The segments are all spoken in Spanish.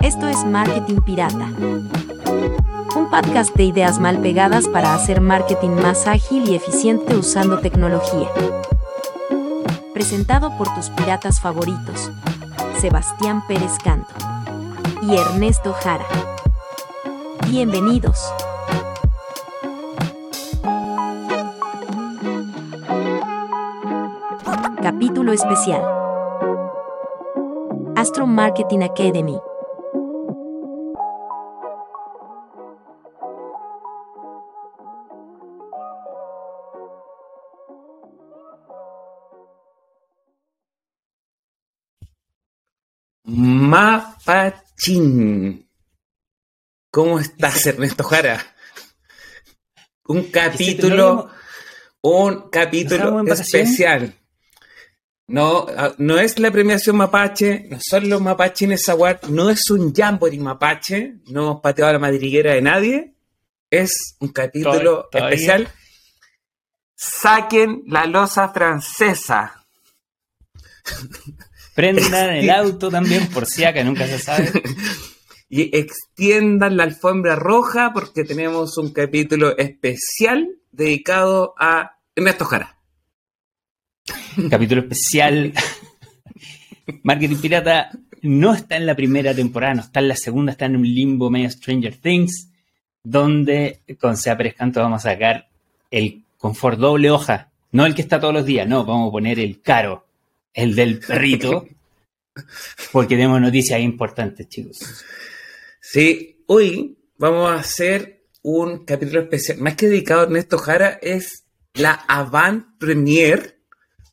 Esto es Marketing Pirata. Un podcast de ideas mal pegadas para hacer marketing más ágil y eficiente usando tecnología. Presentado por tus piratas favoritos, Sebastián Pérez Canto y Ernesto Jara. Bienvenidos. Capítulo especial. Astro Marketing Academy. Mapachín. ¿Cómo estás, Ernesto Jara? Un capítulo, un capítulo especial. No, ah, no es la premiación mapache, no son los mapachines award, no es un jamboree mapache, no hemos pateado la madriguera de nadie, es un capítulo especial. Saquen la losa francesa. Prendan el auto también, por si acá nunca se sabe. y extiendan la alfombra roja porque tenemos un capítulo especial dedicado a Ernesto Jara. Capítulo especial. Marketing Pirata no está en la primera temporada, no está en la segunda, está en un limbo medio Stranger Things, donde con Sea Pérez Canto vamos a sacar el confort doble hoja. No el que está todos los días, no, vamos a poner el caro, el del perrito, porque tenemos noticias importantes, chicos. Sí, hoy vamos a hacer un capítulo especial, más que dedicado a Ernesto Jara, es la avant premiere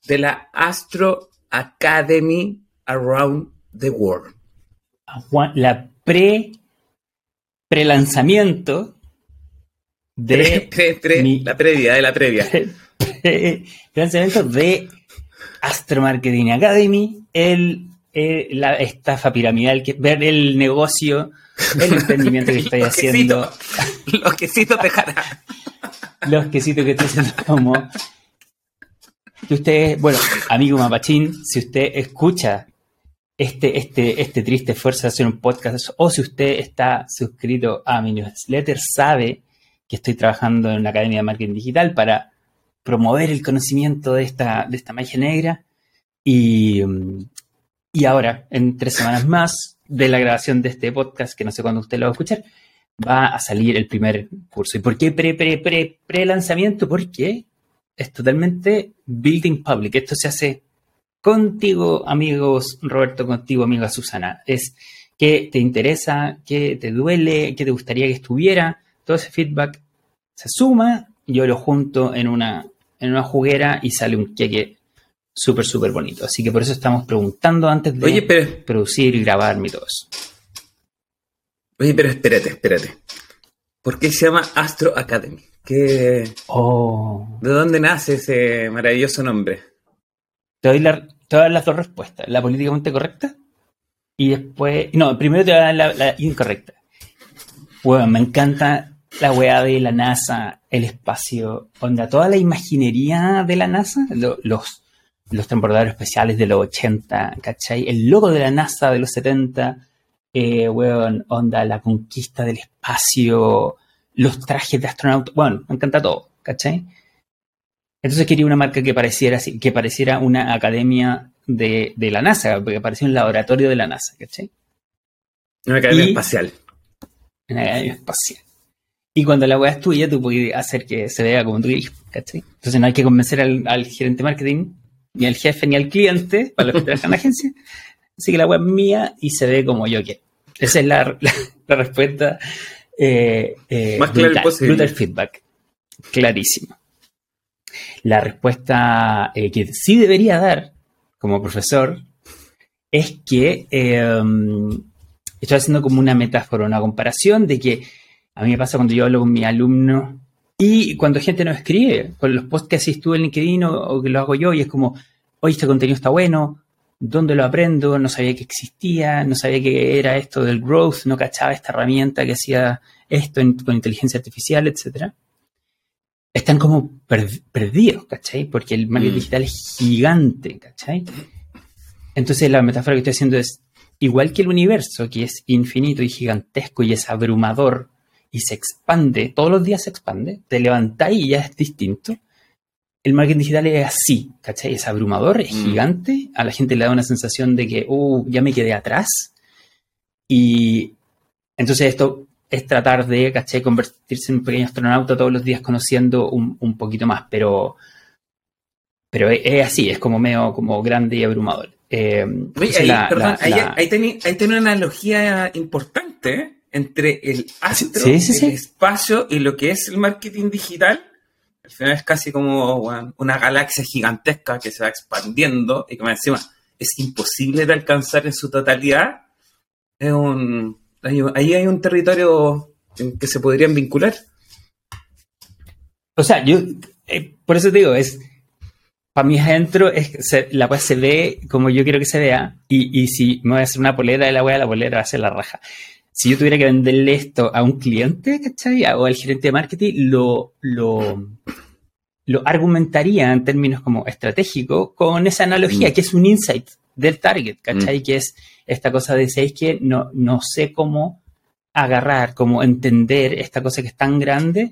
de la Astro Academy Around the World. La pre pre-lanzamiento de la previa de la previa. Pre, lanzamiento de Astro Marketing Academy, el, eh, la estafa piramidal, que, ver el negocio, el emprendimiento que estoy haciendo. los quesitos jara. los quesitos que estoy haciendo como que usted, bueno, amigo Mapachín, si usted escucha este, este, este triste esfuerzo de hacer un podcast, o si usted está suscrito a mi newsletter, sabe que estoy trabajando en una academia de marketing digital para promover el conocimiento de esta, de esta magia negra. Y, y ahora, en tres semanas más de la grabación de este podcast, que no sé cuándo usted lo va a escuchar, va a salir el primer curso. ¿Y por qué pre, pre, pre, pre lanzamiento? Porque es totalmente building public. Esto se hace contigo, amigos Roberto, contigo, amiga Susana. Es que te interesa, que te duele, que te gustaría que estuviera. Todo ese feedback se suma, yo lo junto en una, en una juguera y sale un queque súper, súper bonito. Así que por eso estamos preguntando antes de Oye, pero, producir y grabar mi todo eso. Oye, pero espérate, espérate. ¿Por qué se llama Astro Academy? ¿Qué, oh. ¿De dónde nace ese maravilloso nombre? Te doy, la, las dos respuestas. La políticamente correcta y después... No, primero te voy a dar la, incorrecta. Bueno, me encanta la weá de la NASA, el espacio, onda, toda la imaginería de la NASA, los, los especiales de los 80, ¿cachai? El logo de la NASA de los 70, eh, weón, onda, la conquista del espacio, los trajes de astronauta. Bueno, me encanta todo, ¿cachai? Entonces quería una marca que pareciera así, que pareciera una academia de, la NASA, que pareciera un laboratorio de la NASA, ¿cachai? Una academia espacial. Una academia espacial. Y cuando la weá es tuya, tú puedes hacer que se vea como tú quieres, ¿cachai? Entonces no hay que convencer al, gerente de marketing, ni al jefe, ni al cliente, para los que trabajan en la agencia. Así que la web es mía y se ve como yo quiero. Esa es la, la respuesta eh, eh, Más claro brutal, feedback. Clarísimo. La respuesta eh, que sí debería dar como profesor es que estoy haciendo como una metáfora, una comparación de que a mí me pasa cuando yo hablo con mi alumno y cuando gente nos escribe, con los posts que haces tú en LinkedIn o, que lo hago yo y es como, oye, este contenido está bueno, ¿dónde lo aprendo? No sabía que existía, no sabía que era esto del growth, no cachaba esta herramienta que hacía esto con inteligencia artificial, etc. Están como perdidos, ¿cachai? Porque el marketing mm. digital es gigante, ¿cachai? Entonces la metáfora que estoy haciendo es, igual que el universo, que es infinito y gigantesco y es abrumador y se expande, todos los días se expande, te levantáis y ya es distinto. El marketing digital es así, ¿cachai? Es abrumador, es mm. gigante, a la gente le da una sensación de que, uh, ya me quedé atrás. Y entonces esto es tratar de, ¿cachai? Convertirse en un pequeño astronauta todos los días conociendo un, poquito más, pero, pero es, así, es como medio como grande y abrumador. Eh, perdón, ahí, tiene, una analogía importante entre el astro, el espacio y lo que es el marketing digital. Al final es casi como una galaxia gigantesca que se va expandiendo y que encima es imposible de alcanzar en su totalidad. Es un, ahí hay un territorio en que se podrían vincular. O sea, yo, eh, por eso te digo, es para mí adentro es, la web se ve como yo quiero que se vea y, si me voy a hacer una polera de la web, la polera va a ser la raja. Si yo tuviera que venderle esto a un cliente, ¿cachai? O al gerente de marketing, lo, lo, lo argumentaría en términos como estratégicos con esa analogía, mm. que es un insight del target, ¿cachai? Mm. Que es esta cosa de, ¿sabéis que no, no sé cómo agarrar, cómo entender esta cosa que es tan grande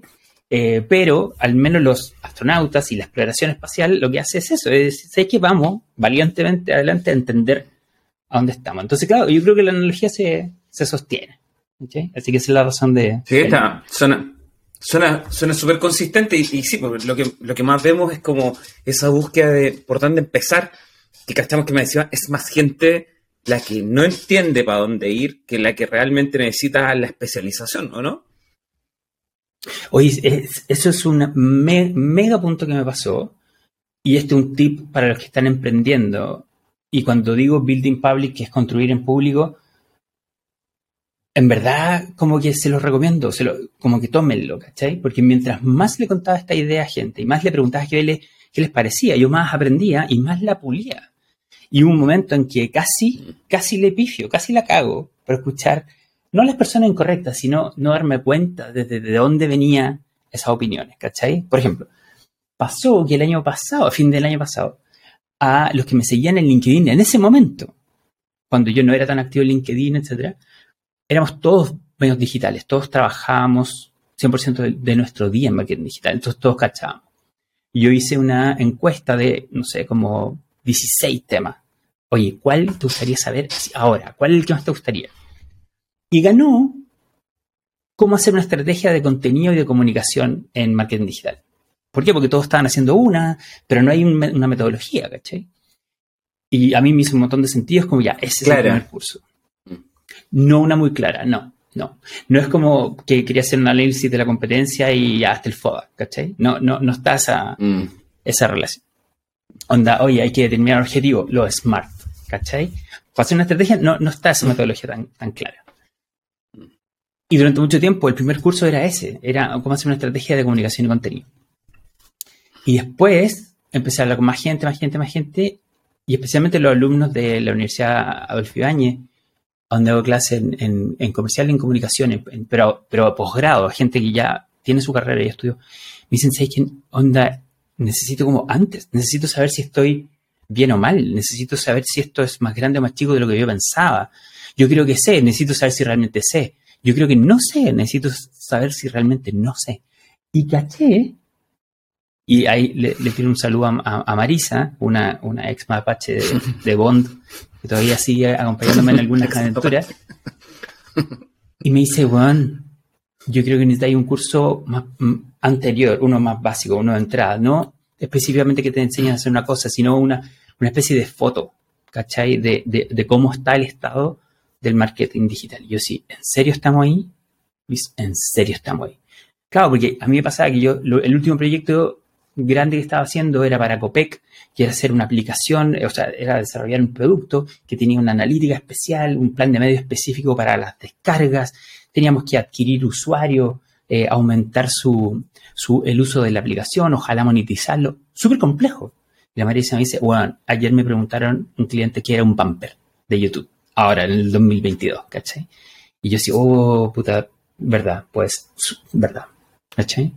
eh, pero al menos los astronautas y la exploración espacial lo que hace es eso, es sé que vamos valientemente adelante a entender a dónde estamos. Entonces, claro, yo creo que la analogía se, sostiene. Así que esa es la razón de... Sí, está, suena, suena súper consistente y, sí, pues, lo que, lo que más vemos es como esa búsqueda de por dónde empezar, que cachamos que me decía, es más gente la que no entiende para dónde ir que la que realmente necesita la especialización, ¿o no? Oye, eso es un mega punto que me pasó. Y este es un tip para los que están emprendiendo. Y cuando digo building public, que es construir en público, en verdad, como que se los recomiendo, se lo, como que tómenlo, ¿cachai? Porque mientras más le contaba esta idea a gente y más le preguntaba qué, qué les parecía, yo más aprendía y más la pulía. Y hubo un momento en que casi, casi le pifio, casi la cago por escuchar no las personas incorrectas, sino no darme cuenta desde de dónde venían esas opiniones, ¿cachai? Por ejemplo, pasó que el año pasado, a fin del año pasado, a los que me seguían en LinkedIn en ese momento, cuando yo no era tan activo en LinkedIn, etcétera, éramos todos medios digitales, todos trabajábamos 100% de, nuestro día en marketing digital, entonces todos cachábamos. Yo hice una encuesta de, no sé, como 16 temas. Oye, ¿cuál te gustaría saber ahora? ¿Cuál es el que más te gustaría? y ganó cómo hacer una estrategia de contenido y de comunicación en marketing digital. ¿Por qué? Porque todos estaban haciendo una, pero no hay una metodología, ¿cachai? Y a mí me hizo un montón de sentido, es como ya, ese es el primer curso. No una muy clara, no, no. No es como que quería hacer un análisis de la competencia y hasta el FODA, ¿cachai? No, no, no está esa, mm. esa relación. Onda, oye, hay que determinar el objetivo, lo smart, ¿cachai? Para hacer una estrategia no, no está esa metodología tan, tan clara. Y durante mucho tiempo el primer curso era ese, era cómo hacer una estrategia de comunicación y contenido. Y después empecé a hablar con más gente, más gente, más gente, y especialmente los alumnos de la Universidad Adolfo Ibáñez, donde hago clase en, comercial y en comunicación, pero, pero posgrado, gente que ya tiene su carrera y estudió. Me dicen, ¿sabes qué onda? Necesito como antes, necesito saber si estoy bien o mal, necesito saber si esto es más grande o más chico de lo que yo pensaba. Yo creo que sé, necesito saber si realmente sé. Yo creo que no sé, necesito saber si realmente no sé. Y caché, y ahí le, le un saludo a, Marisa, una, una ex mapache de, Bond, que todavía sigue acompañándome en algunas aventuras. Y me dice, Juan, yo creo que necesitáis un curso más anterior, uno más básico, uno de entrada, no específicamente que te enseñen a hacer una cosa, sino una, una especie de foto, ¿cachai? De, de, de cómo está el estado del marketing digital. Yo sí, ¿en serio estamos ahí? ¿En serio estamos ahí? Claro, porque a mí me pasaba que yo, el último proyecto grande que estaba haciendo era para Copec, que era hacer una aplicación, o sea, era desarrollar un producto que tenía una analítica especial, un plan de medio específico para las descargas, teníamos que adquirir usuarios, eh, aumentar su, su, el uso de la aplicación, ojalá monetizarlo, súper complejo. Y la María me dice, bueno, ayer me preguntaron un cliente que era un pamper de YouTube ahora, en el 2022, ¿cachai? Y yo sí, oh, puta, verdad, pues, verdad, ¿cachai?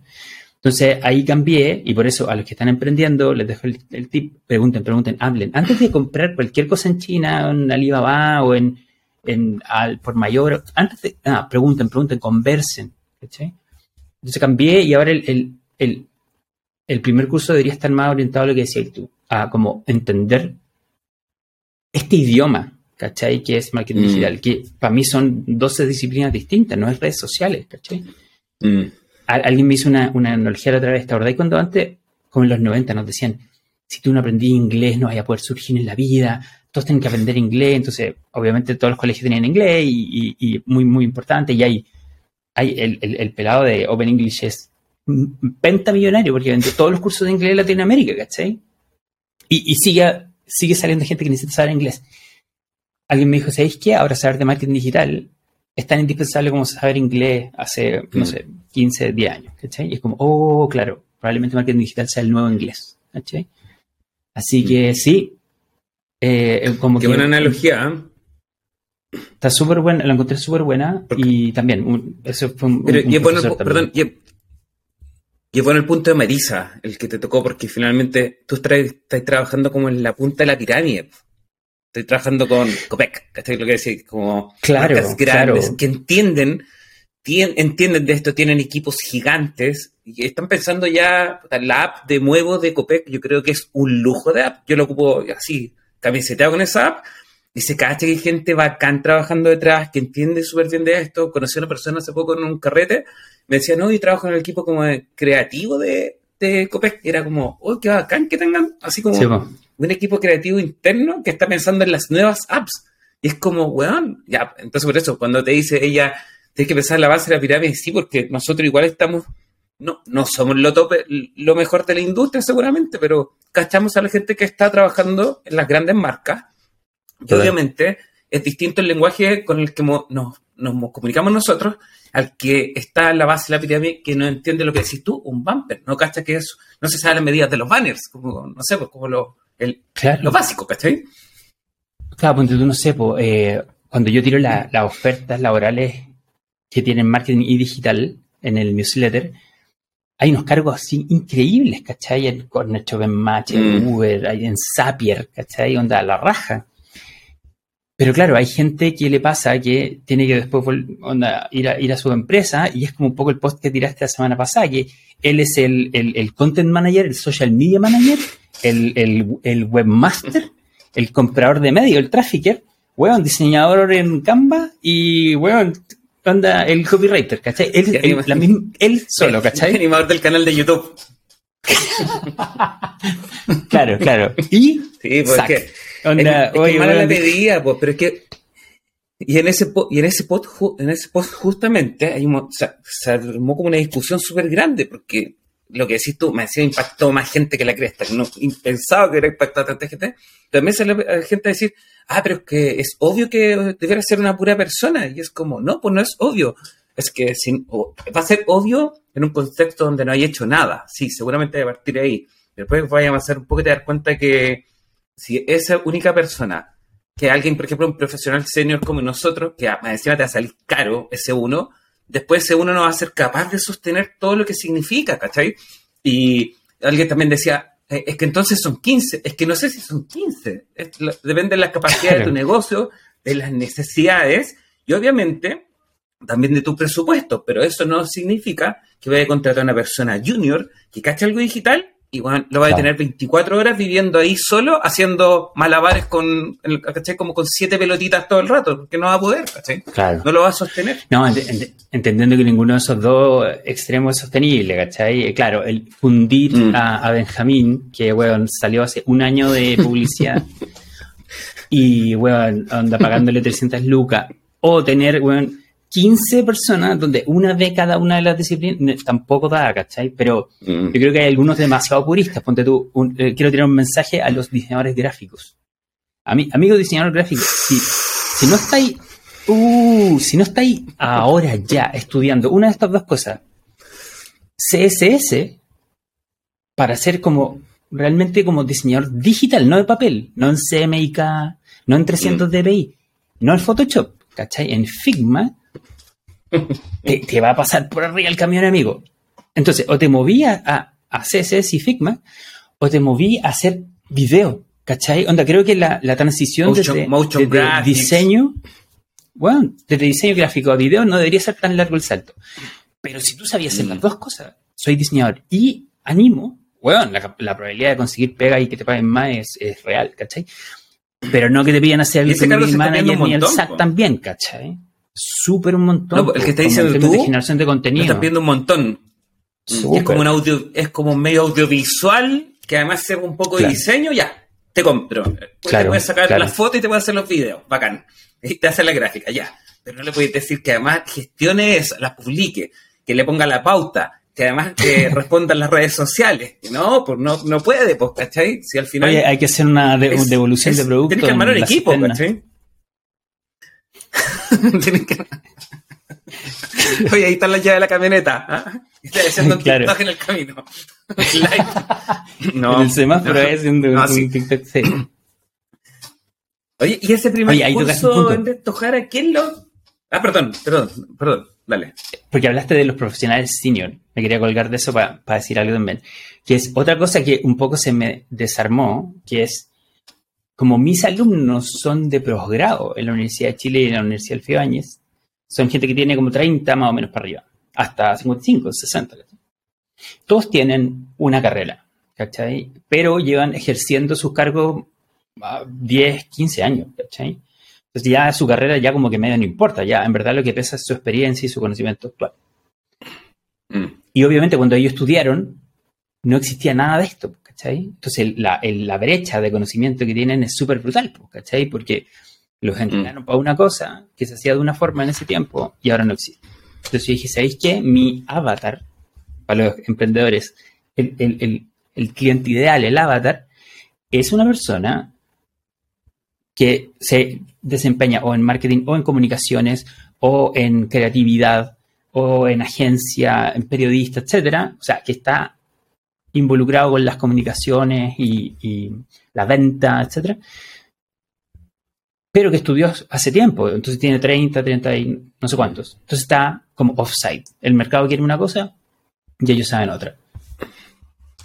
Entonces ahí cambié y por eso a los que están emprendiendo les dejo el, tip, pregunten, pregunten, hablen. Antes de comprar cualquier cosa en China, en Alibaba o en en, al, por mayor. Antes de, ah, pregunten, pregunten, conversen. ¿cachai? Entonces cambié y ahora el, el, el, primer curso debería estar más orientado a lo que decías tú, a como entender este idioma, ¿cachai? Que es marketing mm. digital, que para mí son 12 disciplinas distintas, no es redes sociales, ¿cachai? Mm. Alguien me hizo una, una analogía la otra vez, ¿te acordás cuando antes, como en los 90, nos decían, si tú no aprendí inglés no vas a poder surgir en la vida, todos tienen que aprender inglés, entonces obviamente todos los colegios tenían inglés y, muy, muy importante, y hay, el, el, pelado de Open English es pentamillonario porque vende todos los cursos de inglés en Latinoamérica, ¿cachai? Y, y sigue, sigue saliendo gente que necesita saber inglés. Alguien me dijo, ¿sabéis qué? Ahora saber de marketing digital es tan indispensable como saber inglés hace, no mm. sé, 15, 10 años, ¿cachai? Y es como, oh, claro, probablemente marketing digital sea el nuevo inglés, ¿cachai? Así que mm. sí, eh, como Qué buena analogía. ¿eh? Está súper buena, la encontré súper buena y también, eso fue un, Pero, y, bueno, perdón, y, y, bueno el punto de Marisa, el que te tocó, porque finalmente tú estás, trabajando como en la punta de la pirámide. Estoy trabajando con Copec, ¿cachai? Lo que decir, como claro, grandes que entienden, entienden de esto, tienen equipos gigantes y están pensando ya, la app de nuevo de Copec, yo creo que es un lujo de app. Yo lo ocupo así, camiseteado con esa app y se cacha que hay gente bacán trabajando detrás, que entiende súper bien de esto. Conocí a una persona hace poco en un carrete, me decía, no, y trabajo en el equipo como creativo de, de Copec. Y era como, oh, qué bacán que tengan así como un equipo creativo interno que está pensando en las nuevas apps. Y es como, weón, ya, entonces por eso, cuando te dice ella, tienes que pensar en la base de la pirámide, sí, porque nosotros igual estamos no, no somos lo tope, lo mejor de la industria seguramente, pero cachamos a la gente que está trabajando en las grandes marcas. Y obviamente es distinto el lenguaje con el que nos, nos, comunicamos nosotros al que está en la base de la pirámide que no entiende lo que decís tú, un bumper. No cacha que eso, no se sabe las medidas de los banners, como, no sé, pues como lo, el, lo básico, ¿cachai? Claro, pues tú no sé, pues, eh, cuando yo tiro las ofertas laborales que tienen marketing y digital en el newsletter, hay unos cargos así increíbles, ¿cachai? En Corner en Match, en mm. Uber, en Zapier, ¿cachai? Onda, la raja. Pero claro, hay gente que le pasa que tiene que después onda, ir, a, ir a su empresa y es como un poco el post que tiraste la semana pasada, que él es el, el, content manager, el social media manager, el, el, el webmaster, el comprador de medios, el trafficker, weón, diseñador en Canva y weón, onda el copywriter, ¿cachai? Él, él solo, ¿cachai? El animador del canal de YouTube. claro, claro. Y. Sí, pues es que. Onda, es, oye, mala la pedida, pues, pero es que. Y en ese, y en ese post, en ese post justamente, hay se, armó como una discusión súper grande, porque lo que decís tú, me decía impactó más gente que la cresta, no pensaba que era impactado a tanta gente. También sale gente a decir, ah, pero es que es obvio que debería ser una pura persona. Y es como, no, pues no es obvio. Es que sin, va a ser obvio en un contexto donde no hay hecho nada. Sí, seguramente a partir de ahí. Después vaya a avanzar un poco y te dar cuenta que si esa única persona, que alguien, por ejemplo, un profesional senior como nosotros, que encima te va a salir caro ese uno, después ese uno no va a ser capaz de sostener todo lo que significa, ¿cachai? Y alguien también decía, eh, es que entonces son 15, es que no sé si son 15, depende de la capacidad de tu negocio, de las necesidades y obviamente también de tu presupuesto, pero eso no significa que vaya a contratar a una persona junior que cache algo digital y bueno, lo va a tener 24 horas viviendo ahí solo, haciendo malabares con, ¿cachai? Como con siete pelotitas todo el rato, porque no va a poder, ¿cachai? Claro. No lo va a sostener. No, entendiendo que ninguno de esos dos extremos es sostenible, ¿cachai? Eh, claro, el fundir mm. a, Benjamín, que, weón, salió hace un año de publicidad, y, weón, anda pagándole 300 lucas, o tener, weón, 15 personas, donde una ve cada una de las disciplinas, tampoco da, ¿cachai? Pero mm. yo creo que hay algunos demasiado puristas. Ponte tú, eh, quiero tirar un mensaje a los diseñadores gráficos. A mí, amigo diseñador gráfico, si, si no estáis, uh, si no estáis ahora ya estudiando una de estas dos cosas, CSS, para ser como, realmente como diseñador digital, no de papel, no en CMYK, no en 300 mm. dpi, no en Photoshop, ¿cachai? En Figma, te, va a pasar por arriba el camión, amigo. Entonces, o te movías a, a CSS y Figma, o te moví a hacer video, ¿cachai? Onda, creo que la, la transición desde, diseño, bueno, desde diseño gráfico a video no debería ser tan largo el salto. Pero si tú sabías hacer las mm. dos cosas, soy diseñador y animo, bueno, la, probabilidad de conseguir pega y que te paguen más es, real, ¿cachai? Pero no que te pidan hacer el manager ni el SAT también, ¿cachai? Súper un montón. el que está diciendo tú, de generación de contenido. Estás pidiendo un montón. Es como un audio, es como medio audiovisual que además sea un poco de diseño, ya, te compro. te puedes sacar la foto y te puedes hacer los videos, bacán. Y te hace la gráfica, ya. Pero no le puedes decir que además gestione eso, las publique, que le ponga la pauta, que además que responda en las redes sociales. No, pues no, no puede, pues, ¿cachai? Si al final. Oye, hay que hacer una devolución de producto. Tienes que armar un equipo, ¿cachai? que. Oye, ahí está la llave de la camioneta. Está haciendo un TikTok en el camino. no, en el semáforo no, haciendo no, un TikTok. Sí. Oye, ¿y ese primer Oye, curso en Tojara, quién lo...? Ah, perdón, perdón, perdón, dale. Porque hablaste de los profesionales senior. Me quería colgar de eso para, para decir algo también. Que es otra cosa que un poco se me desarmó, que es como mis alumnos son de posgrado en la Universidad de Chile y en la Universidad Fibáñez, son gente que tiene como 30 más o menos para arriba, hasta 55, 60. Todos tienen una carrera, ¿cachai? Pero llevan ejerciendo sus cargos 10, 15 años, ¿cachai? Entonces ya su carrera ya como que medio no importa, ya en verdad lo que pesa es su experiencia y su conocimiento actual. Mm. Y obviamente cuando ellos estudiaron, no existía nada de esto, ¿cachai? Entonces la, la brecha de conocimiento que tienen es súper brutal, ¿cachai? Porque los entrenaron mm. para una cosa que se hacía de una forma en ese tiempo y ahora no existe. Entonces yo dije, ¿sabéis qué? Mi avatar para los emprendedores, el, cliente ideal, el avatar, es una persona que se desempeña o en marketing o en comunicaciones o en creatividad o en agencia, en periodista, etcétera. O sea, que está involucrado con las comunicaciones y, y la venta, etcétera pero que estudió hace tiempo, entonces tiene 30, 30 y no sé cuántos. Entonces está como offside. El mercado quiere una cosa y ellos saben otra.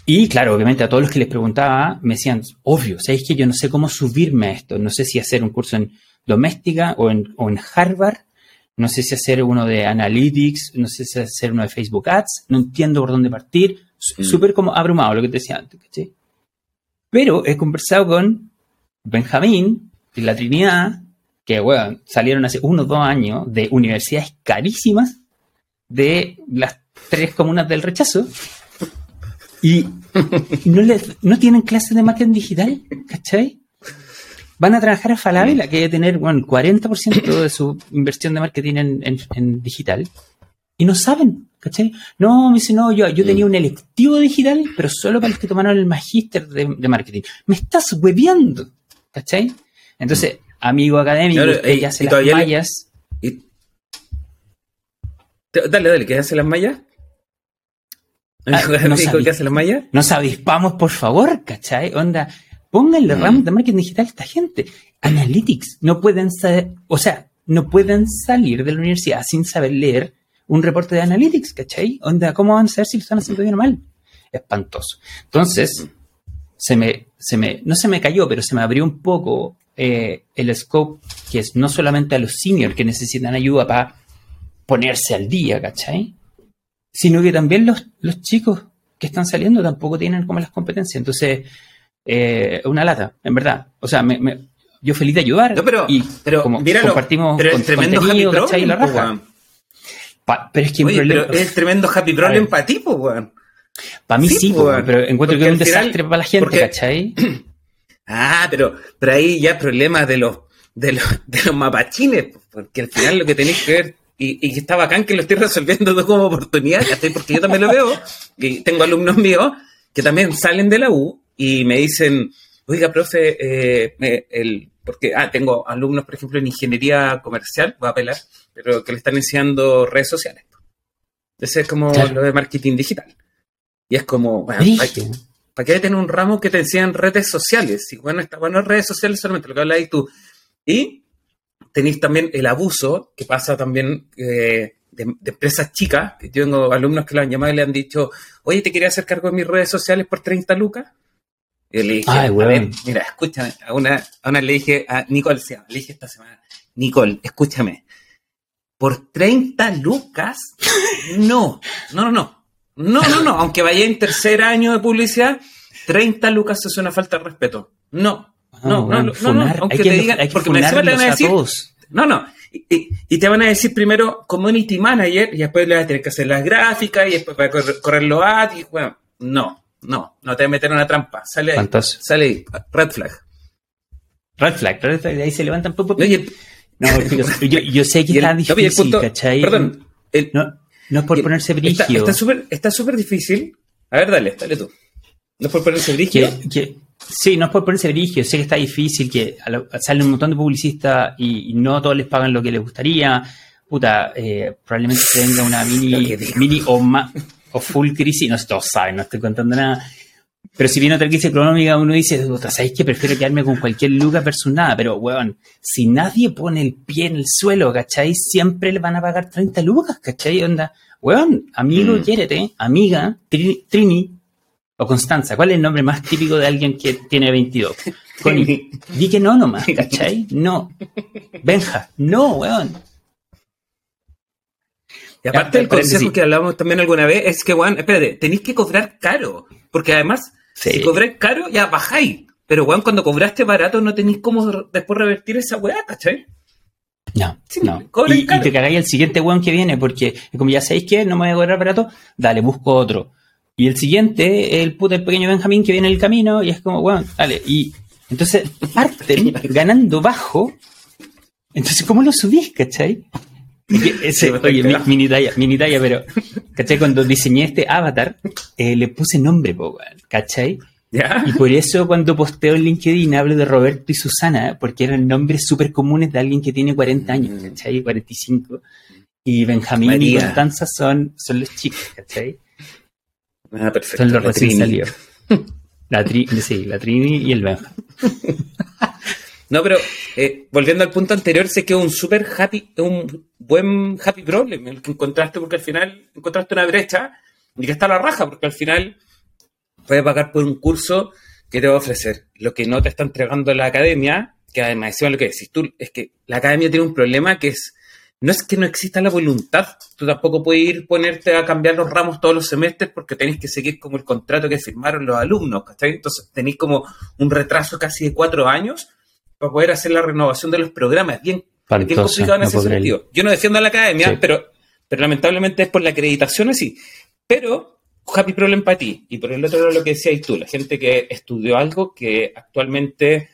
Y claro, obviamente a todos los que les preguntaba me decían, obvio, ¿sabéis que yo no sé cómo subirme a esto? No sé si hacer un curso en doméstica o en, Harvard, no sé si hacer uno de Analytics, no sé si hacer uno de Facebook Ads, no entiendo por dónde partir. Súper como abrumado lo que te decía antes. Pero he conversado con Benjamín, y la Trinidad, que bueno, salieron hace unos dos años de universidades carísimas de las tres comunas del rechazo y no, no tienen clases de marketing digital, ¿cachai? Van a trabajar a Falabella, que debe tener bueno, 40% de su inversión de marketing en, digital, y no saben, ¿cachai? No, me dice, no, yo, yo tenía un electivo digital, pero solo para los que tomaron el magíster de, de marketing. Me estás hueveando, ¿cachai? Entonces, amigo académico, ella hace las mallas. dale, dale, ¿qué hace las mallas? Ah, ¿Amigo ¿qué hace las mallas? Nos avispamos, por favor, ¿cachai? Onda, pónganle mm. ramos de marketing digital a esta gente. Analytics, no pueden saber, o sea, no pueden salir de la universidad sin saber leer un reporte de Analytics, ¿cachai? Onda, ¿cómo van a saber si lo están haciendo bien o mal? Espantoso. Entonces, se me, se me, no se me cayó, pero se me abrió un poco eh, el scope que es no solamente a los seniors que necesitan ayuda para ponerse al día, ¿cachai? Sino que también los, los chicos que están saliendo tampoco tienen como las competencias. Entonces, eh, una lata, en verdad. O sea, yo feliz de ayudar. pero, y pero como compartimos pero con, tremendo happy problem, la raja. Pero es que pero es tremendo happy problem para ti, pues, weón. Para mí sí, pero encuentro que es un desastre para la gente, ¿cachai? Ah, pero, pero ahí ya problemas de los, de los, de los mapachines, porque al final lo que tenéis que ver, y, y está bacán que lo estoy resolviendo como oportunidad, porque yo también lo veo, y tengo alumnos míos que también salen de la U y me dicen, oiga, profe, eh, el, porque, ah, tengo alumnos, por ejemplo, en ingeniería comercial, voy a apelar, pero que le están enseñando redes sociales. Ese es como lo de marketing digital. Y es como, bueno, ¿Para qué tener un ramo que te enseñan redes sociales? Y bueno, está bueno redes sociales solamente lo que habláis tú. Y tenéis también el abuso que pasa también eh, de, empresas chicas. Yo tengo alumnos que lo han llamado y le han dicho, oye, te quería hacer cargo de mis redes sociales por 30 lucas. Y le dije, a ver, mira, escúchame, a una, a una le dije, a Nicole le dije esta semana, Nicole, escúchame. Por 30 lucas, no, no, no, no. No, no, no. Aunque vaya en tercer año de publicidad, 30 lucas es una falta de respeto. No, no, no, no, no, Aunque te digan, porque me te van a decir. no, no. Y, te van a decir primero community manager y después le vas a tener que hacer las gráficas y después para correr, los ads y bueno, no, no, no te meter en una trampa. Sale ahí. Sale ahí. Red flag. Red flag, red flag, ahí se levantan. Oye, no, yo, yo, sé que está difícil, ¿cachai? Perdón. no, no es por ponerse brillo. Está súper está súper difícil. A ver, dale, dale tú. No es por ponerse brillo. sí, no es por ponerse brillo. Sé que está difícil, que sale un montón de publicistas y, no todos les pagan lo que les gustaría. Puta, eh, probablemente tenga una mini, mini o, o full crisis. No sé, todos saben, no estoy contando nada pero si viene otra crisis económica, uno dice, ¿sabéis que prefiero quedarme con cualquier lugar versus nada? Pero, weón, si nadie pone el pie en el suelo, ¿cachai? Siempre le van a pagar 30 lucas, ¿cachai? Onda, weón, amigo, mm. amiga, Trini, o Constanza. ¿Cuál es el nombre más típico de alguien que tiene 22? Connie, di que no nomás, ¿cachai? No. Benja, no, weón. Y aparte del consejo que hablamos también alguna vez es que, weón, espérate, tenéis que cobrar caro. Porque además, si cobráis caro, ya bajáis. Pero, weón, cuando cobraste barato no tenéis cómo después revertir esa weá, ¿cachai? No, no. Y, te cagáis el siguiente weón que viene, porque como ya sabéis que no me voy a cobrar barato, dale, busco otro. Y el siguiente, el puto el pequeño Benjamín que viene en el camino, y es como, weón, dale. Y entonces parten ganando bajo. Entonces, ¿cómo lo subís, cachai? Ese, oye, mini talla, mini talla, pero, ¿cachai? Cuando diseñé este avatar, eh, le puse nombre, ¿cachai? Y por eso cuando posteo en LinkedIn hablo de Roberto y Susana, porque eran nombres súper comunes de alguien que tiene 40 años, mm. ¿cachai? 45. Y Benjamín y Constanza son, son los chicos, ¿cachai? Ah, perfecto. Son los recién. La, tri, sí, la Trini y el Benja. No, pero eh, volviendo al punto anterior, sé que es un súper happy, un buen happy problem el que encontraste, porque al final encontraste una brecha y que está la raja, porque al final puedes pagar por un curso que te va a ofrecer lo que no te está entregando la academia, que además encima lo que decís tú, es que la academia tiene un problema que es, no es que no exista la voluntad, tú tampoco puedes ir ponerte a cambiar los ramos todos los semestres porque tenéis que seguir como el contrato que firmaron los alumnos, ¿cachai? Entonces tenéis como un retraso casi de cuatro años para poder hacer la renovación de los programas. Bien, bien complicado en ese sentido. Yo no defiendo a la academia, pero, pero lamentablemente es por la acreditación así. Pero, happy problem para ti. Y por el otro lado, lo que decías tú, la gente que estudió algo que actualmente,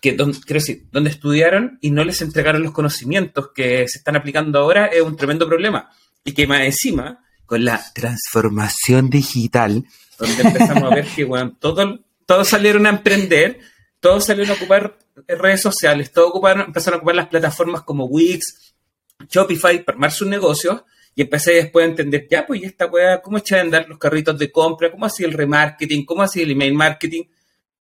que donde, quiero decir, donde estudiaron y no les entregaron los conocimientos que se están aplicando ahora, es un tremendo problema. Y que más encima, con la transformación digital, donde empezamos a ver que, bueno, todos, todos salieron a emprender, todos salieron a ocupar redes sociales, todos ocuparon, empezaron a ocupar las plataformas como Wix, Shopify para armar sus negocios y empecé después a entender, ya, pues, ¿y esta weá, cómo echar a andar los carritos de compra? ¿Cómo hacía el remarketing? ¿Cómo hacía el email marketing?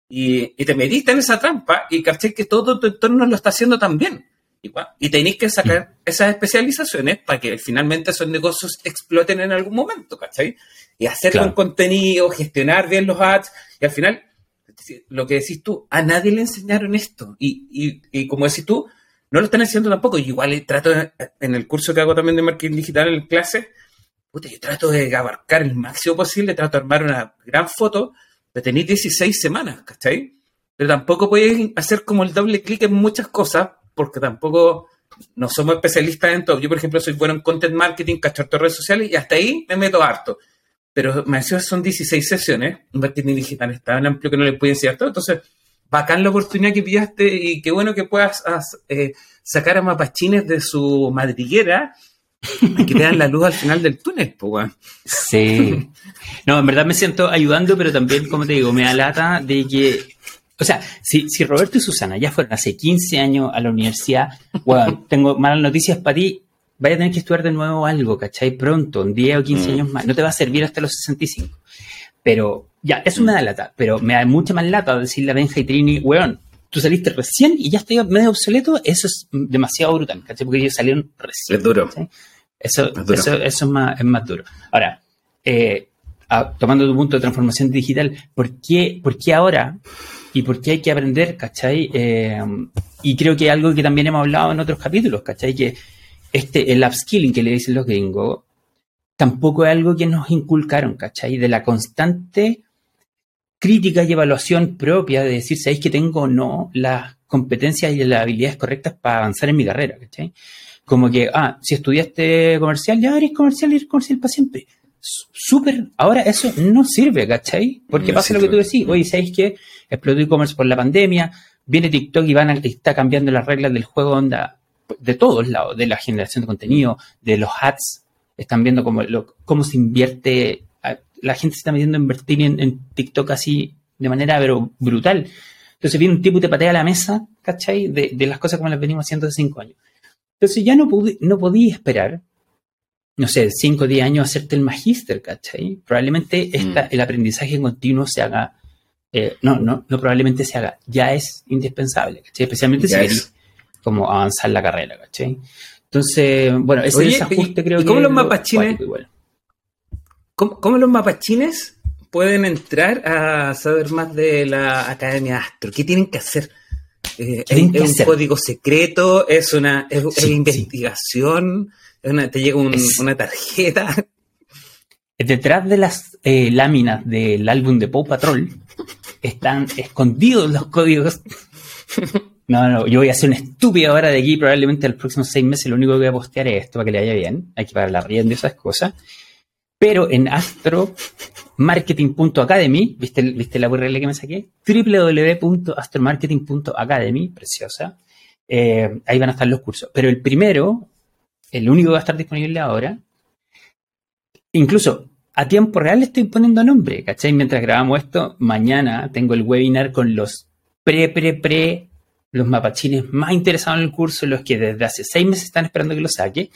Y, te metiste en esa trampa y caché que todo tu entorno lo está haciendo también. Y, y tenéis que sacar esas especializaciones para que finalmente esos negocios exploten en algún momento, ¿cachai? Y hacer un contenido, gestionar bien los ads y al final lo que decís tú, a nadie le enseñaron esto. Y, y, como decís tú, no lo están enseñando tampoco. Yo igual trato, en el curso que hago también de marketing digital en clase, puta, yo trato de abarcar el máximo posible, trato de armar una gran foto, pero tenéis 16 semanas, ¿cachai? Pero tampoco podéis hacer como el doble clic en muchas cosas, porque tampoco no somos especialistas en todo. Yo, por ejemplo, soy bueno en content marketing, cachar redes sociales, y hasta ahí me meto harto pero me decía son 16 sesiones, marketing digital es tan amplio que no le puede enseñar todo, entonces, bacán la oportunidad que pillaste y qué bueno que puedas eh, sacar a mapachines de su madriguera y que te dan la luz al final del túnel, pues, Sí. No, en verdad me siento ayudando, pero también, como te digo, me alata de que o sea, si, si Roberto y Susana ya fueron hace 15 años a la universidad, tengo malas noticias para ti, vaya a tener que estudiar de nuevo algo, ¿cachai? Pronto, en 10 o 15 mm. años más. No te va a servir hasta los 65. Pero, ya, eso me da lata. Pero me da mucha más lata decirle a Benja y Trini, weón, tú saliste recién y ya estoy medio obsoleto. Eso es demasiado brutal, ¿cachai? Porque ellos salieron recién. Es duro. Eso, Eso, es, más, es más duro. Ahora, eh, tomando tu punto de transformación digital, ¿por qué, por qué ahora y por qué hay que aprender, ¿cachai? Eh, y creo que algo que también hemos hablado en otros capítulos, ¿cachai? Que este, el upskilling que le dicen los gringos, tampoco es algo que nos inculcaron, ¿cachai? De la constante crítica y evaluación propia de decir, ¿sabéis que tengo o no las competencias y las habilidades correctas para avanzar en mi carrera? ¿cachai? Como que, ah, si estudiaste comercial, ya eres comercial y eres comercial para siempre. Súper, ahora eso no sirve, ¿cachai? Porque pasa lo que tú decís, oye, ¿sabéis que explotó e-commerce por la pandemia? Viene TikTok y van a, está cambiando las reglas del juego onda de todos lados, de la generación de contenido, de los ads, están viendo cómo, cómo se invierte la gente se está metiendo a invertir en, TikTok así de manera pero brutal. Entonces viene un tipo y te patea la mesa, ¿cachai? De, las cosas como las venimos haciendo hace cinco años. Entonces ya no, no podía esperar, no sé, cinco o diez años hacerte el magíster, ¿cachai? Probablemente esta, mm. el aprendizaje continuo se haga, eh, no, no, no probablemente se haga, ya es indispensable, ¿cachai? Especialmente si querés como avanzar la carrera, ¿cachai? Entonces, bueno, ese desajuste creo que... ¿Cómo los mapachines? ¿Cómo, los mapachines pueden entrar a saber más de la Academia Astro? ¿Qué tienen que hacer? Eh, ¿Es, un código secreto? ¿Es una investigación? ¿Te llega una tarjeta? Detrás de las eh, láminas del álbum de Paw Patrol están escondidos los códigos. No, no, yo voy a hacer una estúpida hora de aquí. Probablemente en los próximos seis meses lo único que voy a postear es esto para que le vaya bien. Hay que pagar la rienda y esas cosas. Pero en astromarketing.academy, ¿viste, ¿viste la URL que me saqué? www.astromarketing.academy, preciosa. Eh, ahí van a estar los cursos. Pero el primero, el único que va a estar disponible ahora, incluso a tiempo real le estoy poniendo nombre, ¿cachai? Mientras grabamos esto, mañana tengo el webinar con los pre, pre, pre, los mapachines más interesados en el curso, los que desde hace seis meses están esperando que lo saque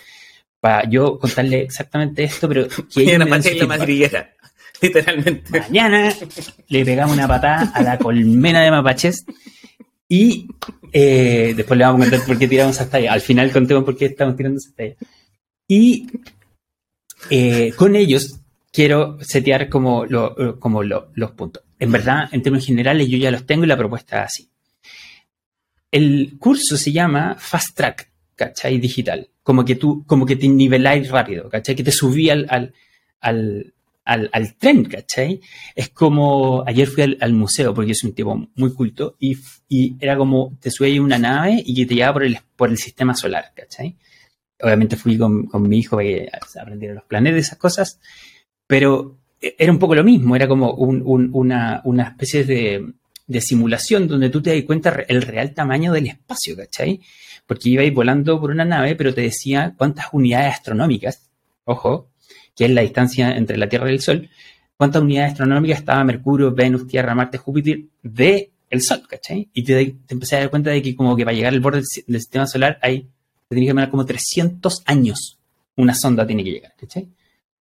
para yo contarle exactamente esto, pero que la madriguera, literalmente. Mañana le pegamos una patada a la colmena de mapaches y eh, después le vamos a contar por qué tiramos hasta allá. Al final contemos por qué estamos tirando hasta allá. Y eh, con ellos quiero setear como, como los puntos. En verdad, en términos generales, yo ya los tengo y la propuesta es así. El curso se llama Fast Track, ¿cachai? Digital como que tú, como que te niveláis rápido, ¿cachai? Que te subí al, al, al, al, tren, ¿cachai? Es como, ayer fui al, museo, porque es un tipo muy culto, y, y era como, te subí a una nave y que te llevaba por el, por el sistema solar, ¿cachai? Obviamente fui con, con mi hijo para que aprendiera los planetas esas cosas, pero era un poco lo mismo, era como un, un, una, una especie de, de simulación donde tú te das cuenta el real tamaño del espacio, ¿cachai? porque ibais volando por una nave, pero te decía cuántas unidades astronómicas, ojo, que es la distancia entre la Tierra y el Sol, cuántas unidades astronómicas estaba Mercurio, Venus, Tierra, Marte, Júpiter de el Sol, ¿cachai? Y te, te empecé a dar cuenta de que como que para llegar al borde del, sistema solar hay, te tiene que demorar como 300 años una sonda tiene que llegar, ¿cachai?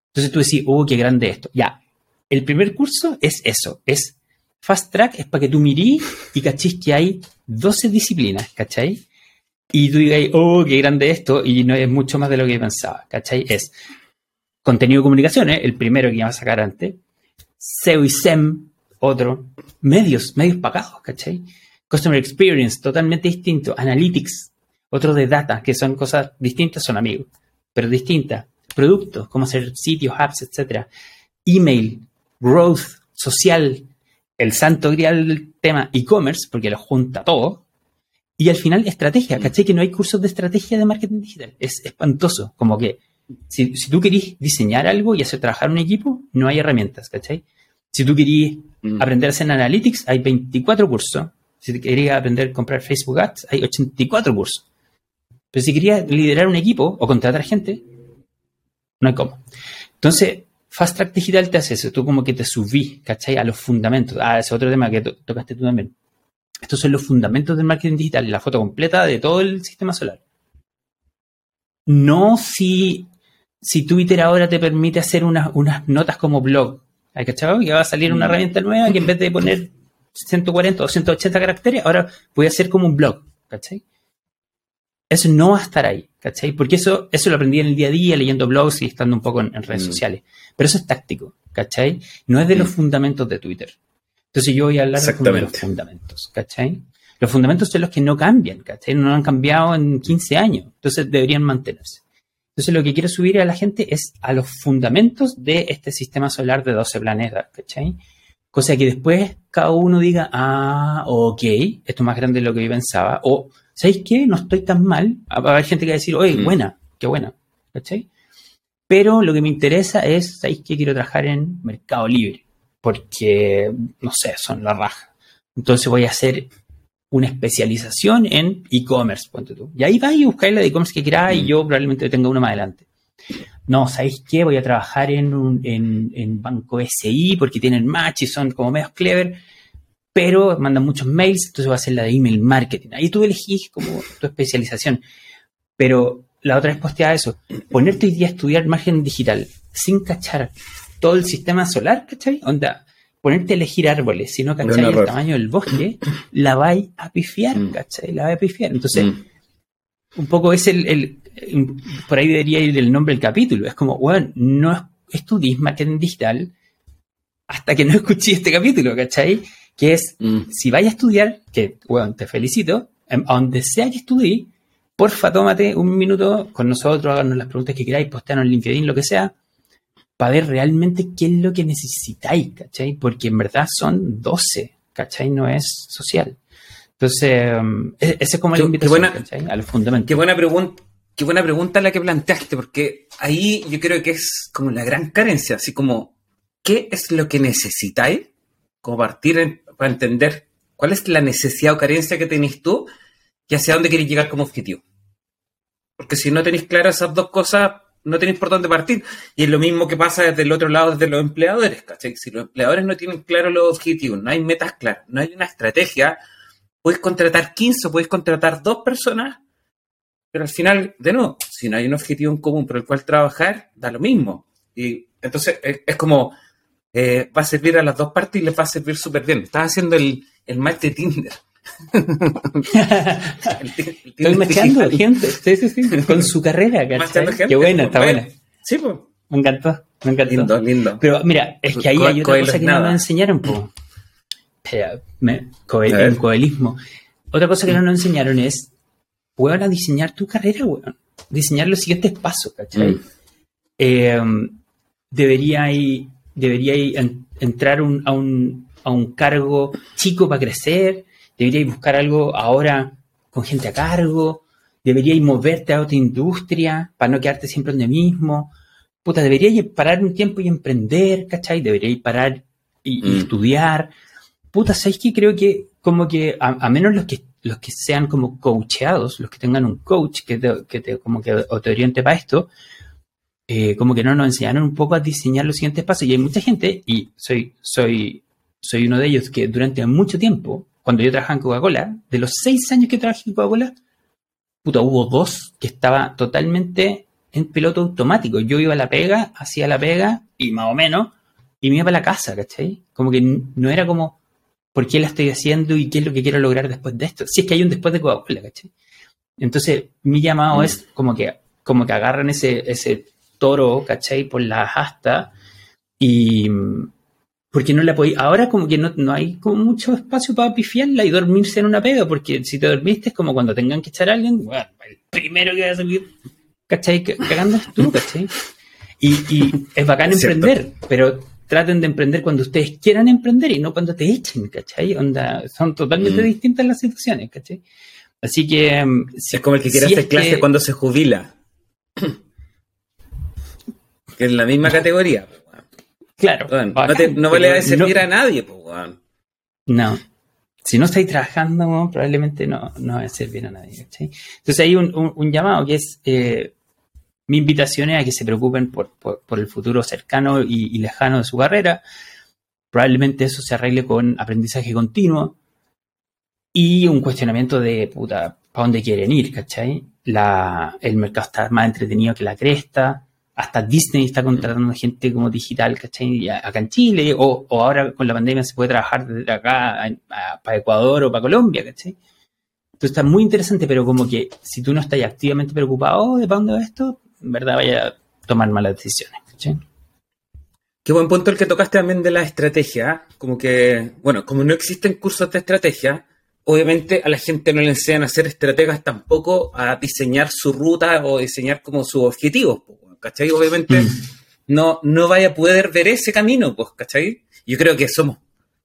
Entonces tú decís, oh, qué grande esto. Ya, el primer curso es eso, es Fast Track, es para que tú mirís y cachis que hay 12 disciplinas, ¿cachai? y tú digas, oh, qué grande esto, y no es mucho más de lo que pensaba, ¿cachai? Es contenido de comunicaciones, el primero que iba a sacar antes, SEO y SEM, otro, medios, medios pagados, ¿cachai? Customer Experience, totalmente distinto, Analytics, otro de data, que son cosas distintas, son amigos, pero distintas, productos, cómo hacer sitios, apps, etcétera, email, growth, social, el santo grial del tema e-commerce, porque lo junta todo, y al final, estrategia, ¿cachai? Que no hay cursos de estrategia de marketing digital. Es espantoso. Como que si, tú querís diseñar algo y hacer trabajar un equipo, no hay herramientas, ¿cachai? Si tú querís mm. aprender a hacer analytics, hay 24 cursos. Si querías aprender a comprar Facebook Ads, hay 84 cursos. Pero si querías liderar un equipo o contratar gente, no hay cómo. Entonces, Fast Track Digital te hace eso. Tú como que te subís, ¿cachai? A los fundamentos. Ah, ese otro tema que tocaste tú también. Estos son los fundamentos del marketing digital, la foto completa de todo el sistema solar. No si, si Twitter ahora te permite hacer unas, unas notas como blog. ¿Hay cachado? Que va a salir una mm. herramienta nueva que en vez de poner 140 o 180 caracteres, ahora voy a hacer como un blog. ¿Cachai? Eso no va a estar ahí, ¿cachai? Porque eso, eso lo aprendí en el día a día leyendo blogs y estando un poco en, redes mm. sociales. Pero eso es táctico, ¿cachai? No es de los mm. fundamentos de Twitter. Entonces yo voy a hablar de los fundamentos, ¿cachai? Los fundamentos son los que no cambian, ¿cachai? No han cambiado en 15 años, entonces deberían mantenerse. Entonces lo que quiero subir a la gente es a los fundamentos de este sistema solar de 12 planetas, ¿cachai? Cosa que después cada uno diga, ah, ok, esto es más grande de lo que yo pensaba, o, ¿sabéis qué? No estoy tan mal. Haber gente que va a decir, oye, mm. buena, qué buena, ¿cachai? Pero lo que me interesa es, ¿sabéis qué? Quiero trabajar en Mercado Libre, porque, no sé, son la raja. Entonces voy a hacer una especialización en e-commerce, ponte tú. Y ahí vais y buscáis la de e-commerce que queráis y mm. yo probablemente tenga una más adelante. No, ¿sabéis qué? Voy a trabajar en, un, en, banco SI porque tienen match y son como medios clever, pero mandan muchos mails, entonces voy a hacer la de email marketing. Ahí tú elegís como tu especialización. Pero la otra vez posteaba eso, ponerte hoy día a estudiar marketing digital sin cachar todo el sistema solar, ¿cachai? Onda, ponerte a elegir árboles, si no cachai el tamaño del bosque, la vais a pifiar, mm. ¿cachai? La vais a pifiar. Entonces, mm. un poco es el, por ahí debería ir el nombre del capítulo. Es como, bueno, no estudies marketing digital hasta que no escuché este capítulo, ¿cachai? Que es, mm. si vayas a estudiar, que, bueno, te felicito, em, a donde sea que estudie, porfa, tómate un minuto con nosotros, háganos las preguntas que queráis, posteanos en LinkedIn, lo que sea, para ver realmente qué es lo que necesitáis, ¿cachai? Porque en verdad son 12, ¿cachai? No es social. Entonces, um, e-, ese es como la invitación, buena, ¿cachai? Al fundamento. Qué buena pregunta. Qué buena pregunta la que planteaste, porque ahí yo creo que es como la gran carencia, así como, ¿qué es lo que necesitáis? Como partir para entender cuál es la necesidad o carencia que tenéis tú y hacia dónde queréis llegar como objetivo. Porque si no tenéis claras esas dos cosas, no tenéis por dónde partir. Y es lo mismo que pasa desde el otro lado, desde los empleadores, ¿cachai? Si los empleadores no tienen claros los objetivos, no hay metas claras, no hay una estrategia, puedes contratar 15 o puedes contratar dos personas, pero al final, de nuevo, si no hay un objetivo en común por el cual trabajar, da lo mismo. Y entonces es, como, eh, va a servir a las dos partes y les va a servir súper bien. Estás haciendo el, el mal de Tinder. Estoy machando gente, sí, sí, sí, con su carrera, Qué buena, está buena. Sí, pues. Me encantó, me encantó. Lindo, lindo. Pero mira, es que ahí hay otra cosa que no nos enseñaron, pues. el coelismo. Otra cosa que no nos enseñaron es, weón, a diseñar tu carrera, weón. Diseñar los siguientes pasos, ¿cachai? Mm. Eh, debería, debería entrar a, un, a un cargo chico para crecer, deberíais buscar algo ahora con gente a cargo, deberíais moverte a otra industria para no quedarte siempre en el mismo. Puta, deberíais parar un tiempo y emprender, ¿cachai? Deberíais parar y, mm. estudiar. Puta, ¿sabéis que creo que como que a, menos los que los que sean como coacheados, los que tengan un coach que te, que te como que te oriente para esto, eh, como que no nos enseñaron un poco a diseñar los siguientes pasos. Y hay mucha gente, y soy, soy, soy uno de ellos, que durante mucho tiempo cuando yo trabajaba en Coca-Cola, de los seis años que trabajé en Coca-Cola, puta, hubo dos que estaba totalmente en piloto automático. Yo iba a la pega, hacía la pega y más o menos, y me iba para la casa, ¿cachai? Como que no era como, ¿por qué la estoy haciendo y qué es lo que quiero lograr después de esto? Si es que hay un después de Coca-Cola, ¿cachai? Entonces, mi llamado mm. es como que, como que agarran ese, ese toro, ¿cachai? Por la asta y, porque no la podéis. Ahora, como que no, no, hay como mucho espacio para pifiarla y dormirse en una pega, porque si te dormiste es como cuando tengan que echar a alguien, bueno, el primero que va a salir, ¿cachai? Cagando es tú, ¿cachai? Y, y es bacán emprender, pero traten de emprender cuando ustedes quieran emprender y no cuando te echen, ¿cachai? Onda, son totalmente mm. distintas las situaciones, ¿cachai? Así que. Mm, es como el que quiere hacer clase cuando se jubila. es la misma categoría. Claro. no, vale a servir a nadie, pues, No. Si no estáis trabajando, probablemente no, no va a servir a nadie. Entonces hay un, llamado que es, eh, mi invitación es a que se preocupen por, el futuro cercano y, lejano de su carrera. Probablemente eso se arregle con aprendizaje continuo y un cuestionamiento de, puta, ¿para dónde quieren ir? ¿Cachai? La, el mercado está más entretenido que la cresta hasta Disney está contratando gente como digital, ¿cachai? Acá en Chile, o, ahora con la pandemia se puede trabajar desde acá para Ecuador o para Colombia, ¿cachai? Entonces está muy interesante, pero como que si tú no estás activamente preocupado de va esto, en verdad vaya a tomar malas decisiones, ¿cachai? Qué buen punto el que tocaste también de la estrategia. Como que, bueno, como no existen cursos de estrategia, obviamente a la gente no le enseñan a ser estrategas tampoco a diseñar su ruta o diseñar como sus objetivos, ¿cachai? Obviamente mm. no, no vaya a poder ver ese camino, pues, ¿cachai? Yo creo que somos,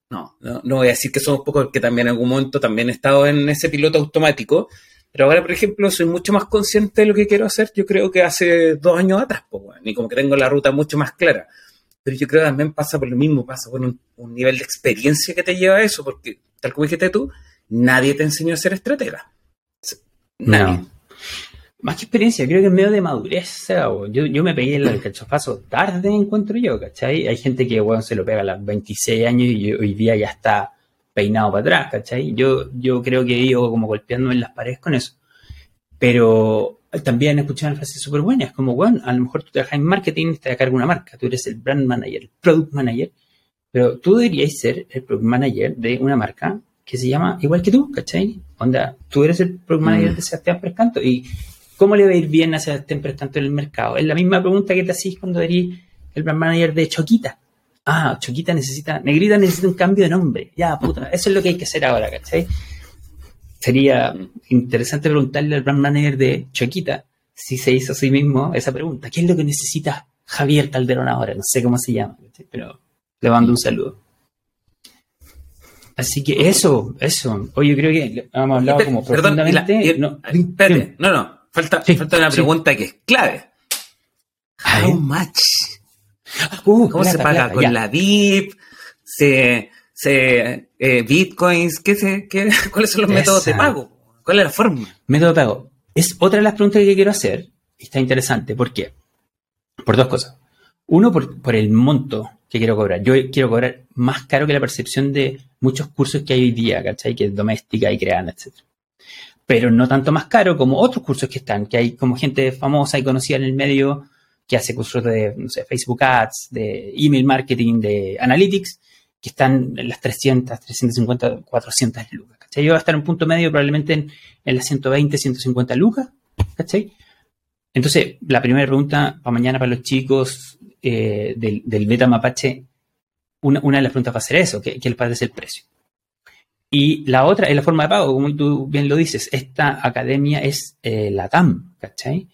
no, no, no voy a decir que somos pocos, porque también en algún momento también he estado en ese piloto automático, pero ahora, por ejemplo, soy mucho más consciente de lo que quiero hacer, yo creo que hace dos años atrás, pues, bueno, y como que tengo la ruta mucho más clara. Pero yo creo que también pasa por lo mismo, pasa por un, nivel de experiencia que te lleva a eso, porque tal como dijiste tú, nadie te enseñó a ser estratega. Nadie. Más que experiencia, creo que es medio de madurez. Yo, yo me pegué el cachofazo tarde, encuentro yo, ¿cachai? Hay gente que, bueno, se lo pega a los 26 años y hoy día ya está peinado para atrás, ¿cachai? Yo, yo creo que he ido como golpeando en las paredes con eso. Pero también he escuchado una frase súper buena, es como, bueno, a lo mejor tú trabajas en marketing, te cargo una marca, tú eres el brand manager, el product manager, pero tú deberías ser el product manager de una marca que se llama igual que tú, ¿cachai? Onda, tú eres el product manager mm. de Sebastián Prescanto y ¿cómo le va a ir bien a Sebastián Prescanto en el mercado? Es la misma pregunta que te hacís cuando eres el brand manager de Choquita. Ah, Choquita necesita, Negrita necesita un cambio de nombre. Ya, puta, eso es lo que hay que hacer ahora, ¿cachai? Sería interesante preguntarle al brand manager de Choquita si se hizo a sí mismo esa pregunta. ¿Qué es lo que necesita Javier Calderón ahora? No sé cómo se llama, pero le mando un saludo. Así que eso, eso. Oye, creo que hemos hablado como profundamente. no, espérate, no, no. Falta, falta una pregunta que es clave. How much? Uh, ¿Cómo se paga? ¿Con la VIP? ¿Se, se eh, bitcoins? ¿Qué se, qué, ¿Cuáles son los métodos de pago? ¿Cuál es la forma? Método de pago. Es otra de las preguntas que quiero hacer. Está interesante. ¿Por qué? Por dos cosas. Uno, por, por el monto que quiero cobrar. Yo quiero cobrar más caro que la percepción de muchos cursos que hay hoy día, ¿cachai? Que es doméstica y creada, etc. Pero no tanto más caro como otros cursos que están, que hay como gente famosa y conocida en el medio que hace cursos de, no sé, Facebook Ads, de email marketing, de analytics, que están en las 300, 350, 400 lucas, ¿cachai? Yo voy a estar en un punto medio probablemente en, en las 120, 150 lucas, ¿cachai? Entonces, la primera pregunta para mañana para los chicos eh, del, beta mapache, una, de las preguntas va a ser eso, que, que les el precio. Y la otra es la forma de pago, como tú bien lo dices, esta academia es eh, la TAM, ¿cachai?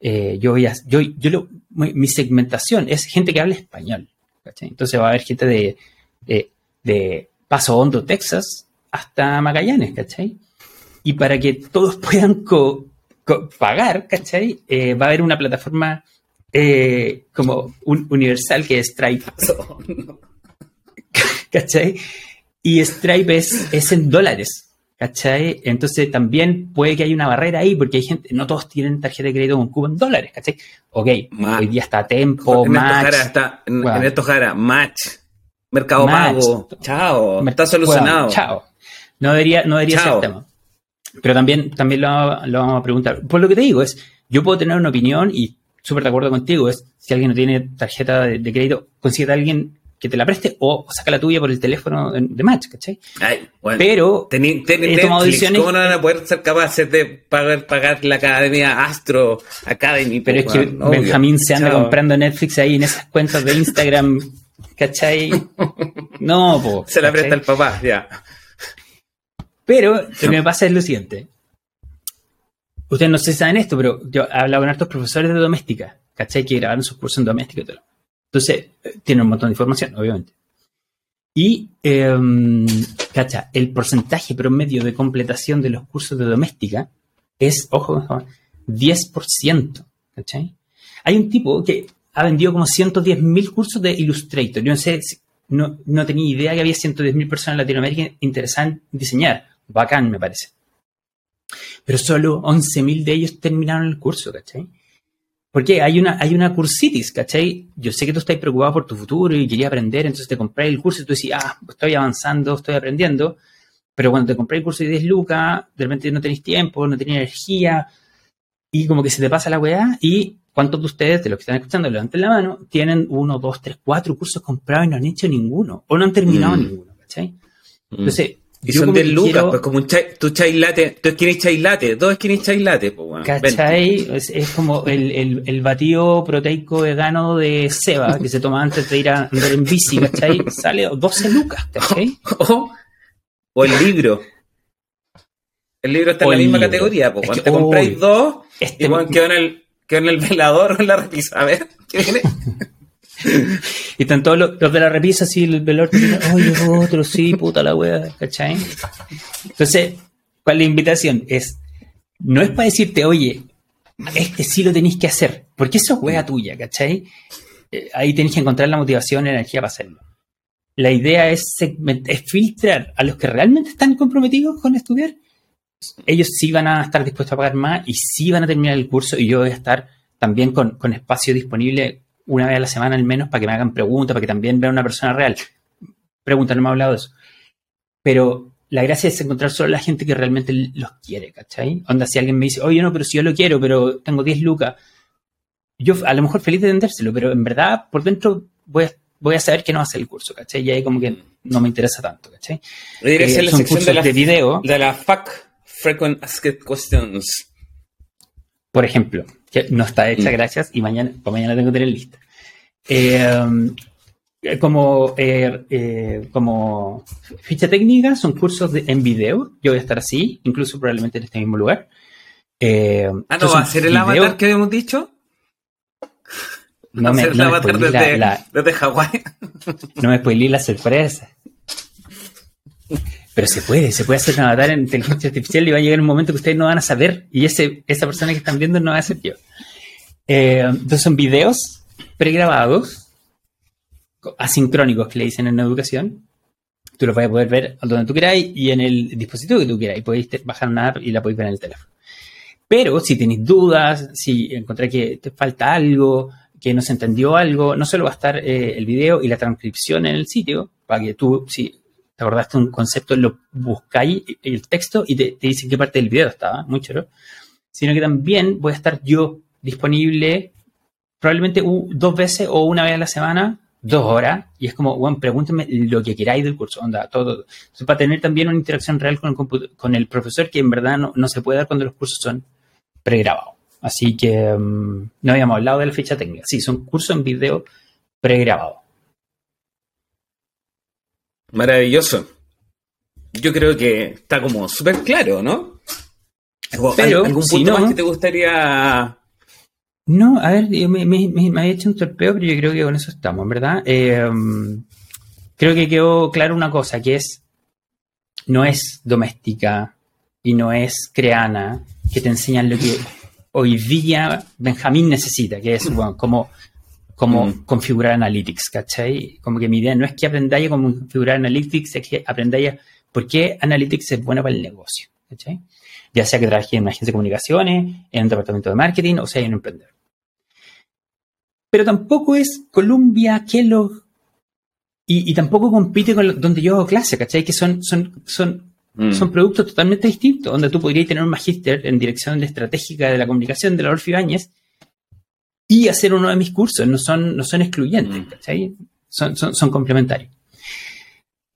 Eh, yo voy a, yo, yo mi segmentación es gente que habla español, ¿cachai? Entonces va a haber gente de, de, Paso Hondo, Texas, hasta Magallanes, ¿cachai? Y para que todos puedan pagar, ¿cachai? va a haber una plataforma eh, como un universal que es Stripe. ¿Cachai? Y Stripe es, es en dólares. ¿Cachai? Entonces también puede que haya una barrera ahí porque hay gente, no todos tienen tarjeta de crédito con cubo en dólares, ¿cachai? Ok, hoy día está Tempo, en Match. está, en, esto Jara, Match, Mercado Pago, chao, está solucionado. chao. No debería, no debería ser tema. Pero también, también lo, lo, vamos a preguntar. Por lo que te digo es, yo puedo tener una opinión y súper de acuerdo contigo, es si alguien no tiene tarjeta de, crédito, consigue a alguien que te la preste o saca la tuya por el teléfono de Match, ¿cachai? Ay, bueno, Pero ten, ¿cómo no van a poder ser capaces de pagar, pagar la academia Astro Academy? Pero es que Benjamín se anda comprando Netflix ahí en esas cuentas de Instagram, ¿cachai? No, po, Se la presta el papá, ya. Pero lo que me pasa es lo siguiente. Ustedes no sé si saben esto, pero yo he hablado con hartos profesores de doméstica, ¿cachai? Que grabaron sus cursos en doméstica y todo. Entonces, eh, tienen un montón de información, obviamente. Y, eh, ¿cacha? El porcentaje promedio de completación de los cursos de doméstica es, ojo, 10%, ¿cachai? Hay un tipo que ha vendido como 110.000 cursos de Illustrator. Yo no sé, no, no tenía idea que había 110.000 personas en Latinoamérica interesadas en diseñar. Bacán, me parece pero solo 11.000 de ellos terminaron el curso, ¿cachai? Porque hay una, hay una cursitis, ¿cachai? Yo sé que tú estás preocupado por tu futuro y querías aprender, entonces te compré el curso y tú decís, ah, estoy avanzando, estoy aprendiendo, pero cuando te compré el curso de 10 lucas, de repente no tenéis tiempo, no tenéis energía, y como que se te pasa la weá, y ¿cuántos de ustedes, de los que están escuchando, levanten la mano, tienen uno, dos, tres, cuatro cursos comprados y no han hecho ninguno, o no han terminado mm. ninguno, ¿cachai? Mm. Entonces, y son de lucas, pues como un chai, tu chai latte, tu skinny chai latte, dos skinny chai latte, pues bueno. ¿Cachai? Es, como el, el, el, batido proteico vegano de Seba que se toma antes de ir a andar en bici, ¿cachai? Sale 12 lucas, ¿cachai? O, o el libro. El libro está en la misma categoría, pues. Cuando te compráis dos, este y quedó en el, quedó en el velador o en la repisa. A ver, ¿qué viene? y están todos los, de la repisa así, el velador, oye, otro, sí, puta la wea, ¿cachai? Entonces, ¿cuál es la invitación? Es, no es para decirte, oye, este sí lo tenéis que hacer, porque eso es wea tuya, ¿cachai? Eh, ahí tenéis que encontrar la motivación y la energía para hacerlo. La idea es, filtrar a los que realmente están comprometidos con estudiar. Ellos sí van a estar dispuestos a pagar más y sí van a terminar el curso y yo voy a estar también con espacio disponible una vez a la semana al menos para que me hagan preguntas, para que también vean una persona real. Pregunta, no me ha hablado de eso. Pero la gracia es encontrar solo a la gente que realmente los quiere, ¿cachai? Onda, si alguien me dice, oye, no, pero si yo lo quiero, pero tengo 10 lucas, yo a lo mejor feliz de vendérselo, pero en verdad por dentro voy a, voy a saber que no hace el curso, ¿cachai? Y ahí como que no me interesa tanto, ¿cachai? Eh, son cursos de, la, de video. De la FAQ, Frequent Asked Questions. Por ejemplo, no está hecha, mm. gracias, y mañana, pues mañana tengo que tener lista. Eh, como, eh, como ficha técnica, son cursos en video. Yo voy a estar así, incluso probablemente en este mismo lugar. ah, ¿no va a ser el avatar que habíamos dicho? No me, no me desde, la, desde Hawái. No me spoilé la sorpresa. Pero se puede, se puede hacer un avatar en inteligencia artificial y va a llegar un momento que ustedes no van a saber y ese, esa persona que están viendo no va a ser yo. Eh, entonces son videos pregrabados, asincrónicos que le dicen en educación. Tú los vas a poder ver donde tú queráis y en el dispositivo que tú queráis. Podéis bajar una app y la podéis ver en el teléfono. Pero si tenéis dudas, si encontráis que te falta algo, que no se entendió algo, no solo va a estar eh, el video y la transcripción en el sitio, para que tú, si te acordaste un concepto, lo buscáis el texto y te, te dice qué parte del video estaba, muy chulo, sino que también voy a estar yo disponible probablemente dos veces o una vez a la semana, dos horas, y es como, bueno, pregúntame lo que queráis del curso, onda, todo. Entonces, para tener también una interacción real con el, con el profesor que en verdad no, no se puede dar cuando los cursos son pregrabados. Así que mm, no habíamos hablado de la ficha técnica. Sí, son cursos en video pregrabado. Maravilloso. Yo creo que está como súper claro, ¿no? Pero, ¿Algún punto más que te gustaría no, a ver, me, me, me, había hecho un torpeo, pero yo creo que con eso estamos, ¿verdad? Eh, creo que quedó claro una cosa, que es, no es doméstica y no es creana, que te enseñan lo que hoy día Benjamín necesita, que es bueno, como, como mm. configurar Analytics, ¿cachai? Como que mi idea no es que aprendáis cómo configurar Analytics, es que aprendáis por qué Analytics es buena para el negocio, ¿cachai? Ya sea que trabaje en una agencia de comunicaciones, en un departamento de marketing o sea en un emprendedor. Pero tampoco es Columbia, Kellogg, y, y tampoco compite con donde yo hago clase, ¿cachai? Que son, son, son Mm. Son productos totalmente distintos, donde tú podrías tener un magíster en dirección estratégica de la comunicación de la Orfi Ibáñez y hacer uno de mis cursos. No son, no son excluyentes, mm. Son, son, complementarios.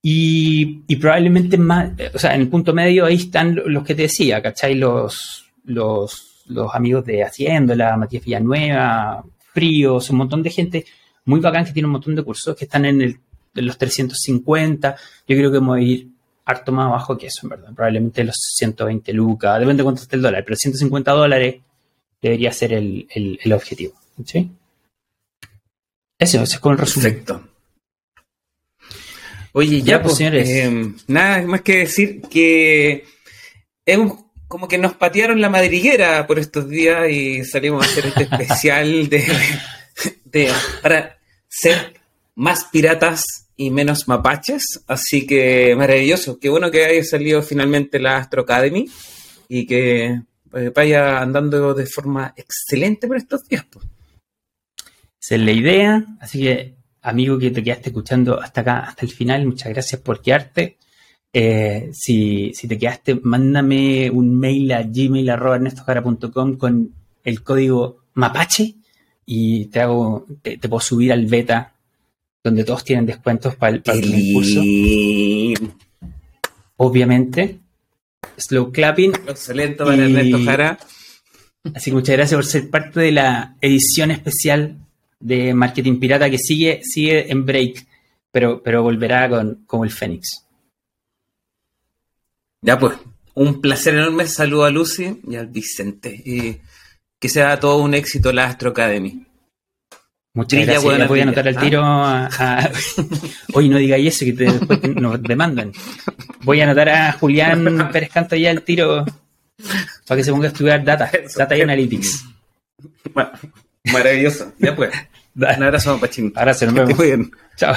Y, probablemente más, o sea, en el punto medio ahí están los que te decía, ¿cachai? Los, los, los amigos de Haciéndola, Matías Villanueva, Fríos, un montón de gente muy bacán que tiene un montón de cursos que están en, el, en los 350. Yo creo que vamos a ir harto más bajo que eso, en verdad. Probablemente los 120 lucas, depende de cuánto esté el dólar, pero 150 dólares debería ser el, objetivo. ¿Sí? Eso, es con el resumen. Perfecto. Oye, ya, pues, señores. Eh, nada más que decir que hemos como que nos patearon la madriguera por estos días y salimos a hacer este especial de, de para ser más piratas y menos mapaches, así que maravilloso. Qué bueno que haya salido finalmente la Astro Academy y que eh, vaya andando de forma excelente por estos tiempos. Esa es la idea, así que amigo que te quedaste escuchando hasta acá, hasta el final, muchas gracias por quedarte. Eh, si, te quedaste, mándame un mail a gmail.com con el código mapache y te hago, te puedo subir al beta donde todos tienen descuentos para el, para el curso. Obviamente. Slow clapping. Excelente para Ernesto Jara. Así que muchas gracias por ser parte de la edición especial de Marketing Pirata que sigue, sigue en break, pero, pero volverá con, como el Fénix. Ya pues, Un placer enorme. Saludo a Lucy y al Vicente. Y que sea todo un éxito la Astro Academy. Muchas gracias. voy a anotar el tiro a, Hoy no digáis eso, que después nos demandan. Voy a anotar a Julián Pérez Canto ya el tiro para que se ponga a estudiar data, data y analytics. Bueno, Maravilloso. Ya pues. Un abrazo, Pachín. Ahora se nos vemos. Muy bien. Chao.